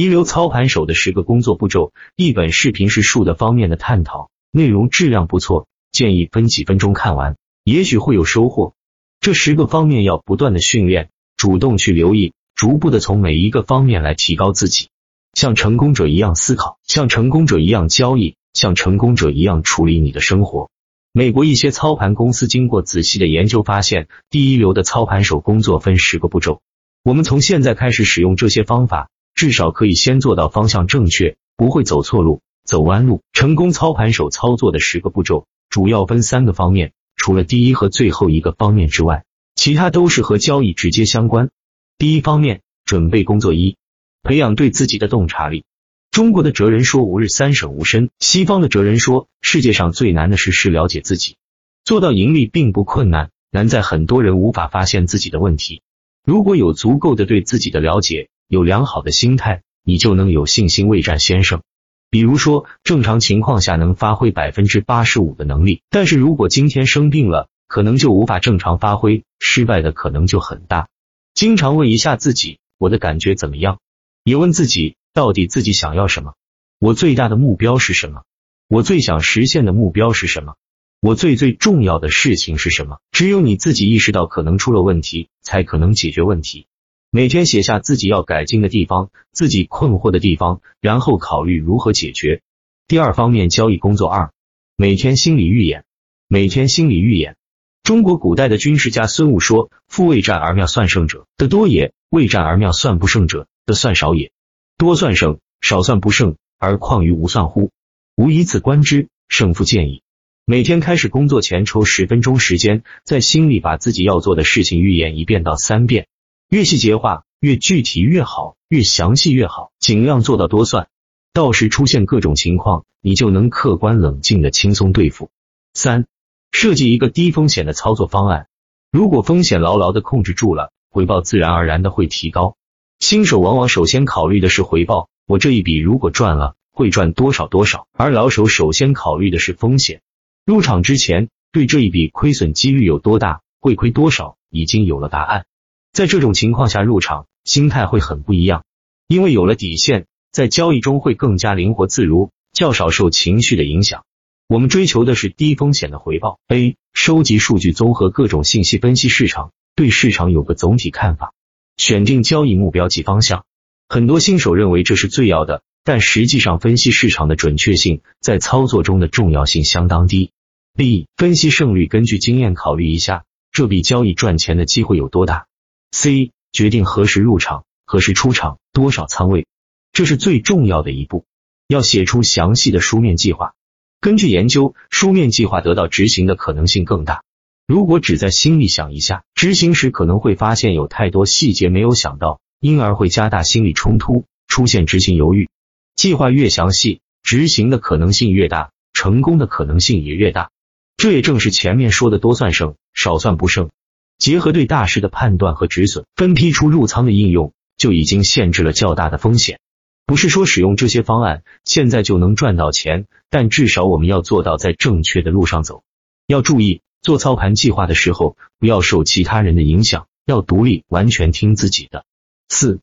一流操盘手的十个工作步骤，一本视频是数的方面的探讨，内容质量不错，建议分几分钟看完，也许会有收获。这十个方面要不断的训练，主动去留意，逐步的从每一个方面来提高自己，像成功者一样思考，像成功者一样交易，像成功者一样处理你的生活。美国一些操盘公司经过仔细的研究发现，第一流的操盘手工作分十个步骤。我们从现在开始使用这些方法，至少可以先做到方向正确，不会走错路、走弯路。成功操盘手操作的十个步骤主要分三个方面，除了第一和最后一个方面之外，其他都是和交易直接相关。第一方面，准备工作一，培养对自己的洞察力。中国的哲人说“吾日三省吾身”，西方的哲人说世界上最难的事是了解自己。做到盈利并不困难，难在很多人无法发现自己的问题。如果有足够的对自己的了解，有良好的心态，你就能有信心未战先胜。比如说，正常情况下能发挥百分之八十五的能力，但是如果今天生病了，可能就无法正常发挥，失败的可能就很大。经常问一下自己，我的感觉怎么样？也问自己。到底自己想要什么？我最大的目标是什么？我最想实现的目标是什么？我最最重要的事情是什么？只有你自己意识到可能出了问题，才可能解决问题。每天写下自己要改进的地方，自己困惑的地方，然后考虑如何解决。第二方面，交易工作二，每天心理预演。每天心理预演。中国古代的军事家孙武说：“夫未战而妙算胜者得多也，未战而妙算不胜者得算少也。”多算胜，少算不胜，而况于无算乎？吾以此观之，胜负见矣。每天开始工作前抽十分钟时间，在心里把自己要做的事情预演一遍到三遍，越细节化、越具体越好，越详细越好，尽量做到多算。到时出现各种情况，你就能客观冷静的轻松对付。三、设计一个低风险的操作方案，如果风险牢牢的控制住了，回报自然而然的会提高。新手往往首先考虑的是回报，我这一笔如果赚了，会赚多少多少；而老手首先考虑的是风险，入场之前对这一笔亏损几率有多大，会亏多少，已经有了答案。在这种情况下入场，心态会很不一样，因为有了底线，在交易中会更加灵活自如，较少受情绪的影响。我们追求的是低风险的回报。A. 收集数据，综合各种信息，分析市场，对市场有个总体看法。选定交易目标及方向，很多新手认为这是最要的，但实际上分析市场的准确性在操作中的重要性相当低。B. 分析胜率，根据经验考虑一下这笔交易赚钱的机会有多大。C. 决定何时入场，何时出场，多少仓位，这是最重要的一步。要写出详细的书面计划，根据研究，书面计划得到执行的可能性更大。如果只在心里想一下，执行时可能会发现有太多细节没有想到，因而会加大心理冲突，出现执行犹豫。计划越详细，执行的可能性越大，成功的可能性也越大。这也正是前面说的多算胜，少算不胜。结合对大势的判断和止损，分批出入仓的应用，就已经限制了较大的风险。不是说使用这些方案现在就能赚到钱，但至少我们要做到在正确的路上走。要注意。做操盘计划的时候，不要受其他人的影响，要独立，完全听自己的。四、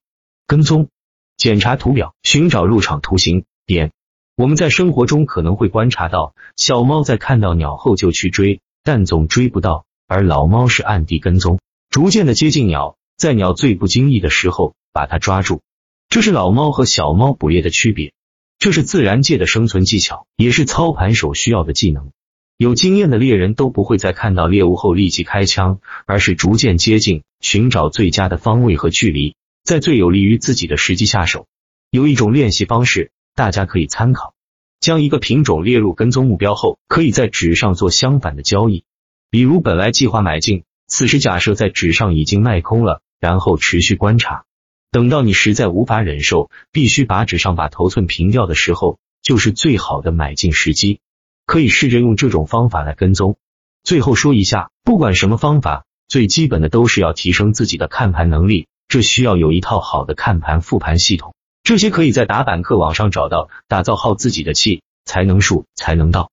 跟踪，检查图表，寻找入场图形点。我们在生活中可能会观察到，小猫在看到鸟后就去追，但总追不到，而老猫是暗地跟踪，逐渐的接近鸟，在鸟最不经意的时候把它抓住。这是老猫和小猫捕猎的区别，这是自然界的生存技巧，也是操盘手需要的技能。有经验的猎人都不会在看到猎物后立即开枪，而是逐渐接近，寻找最佳的方位和距离，在最有利于自己的时机下手。有一种练习方式，大家可以参考：将一个品种列入跟踪目标后，可以在纸上做相反的交易。比如本来计划买进，此时假设在纸上已经卖空了，然后持续观察，等到你实在无法忍受，必须把纸上把头寸平掉的时候，就是最好的买进时机。可以试着用这种方法来跟踪。最后说一下，不管什么方法，最基本的都是要提升自己的看盘能力，这需要有一套好的看盘复盘系统。这些可以在打板客网上找到，打造好自己的气，才能术才能道。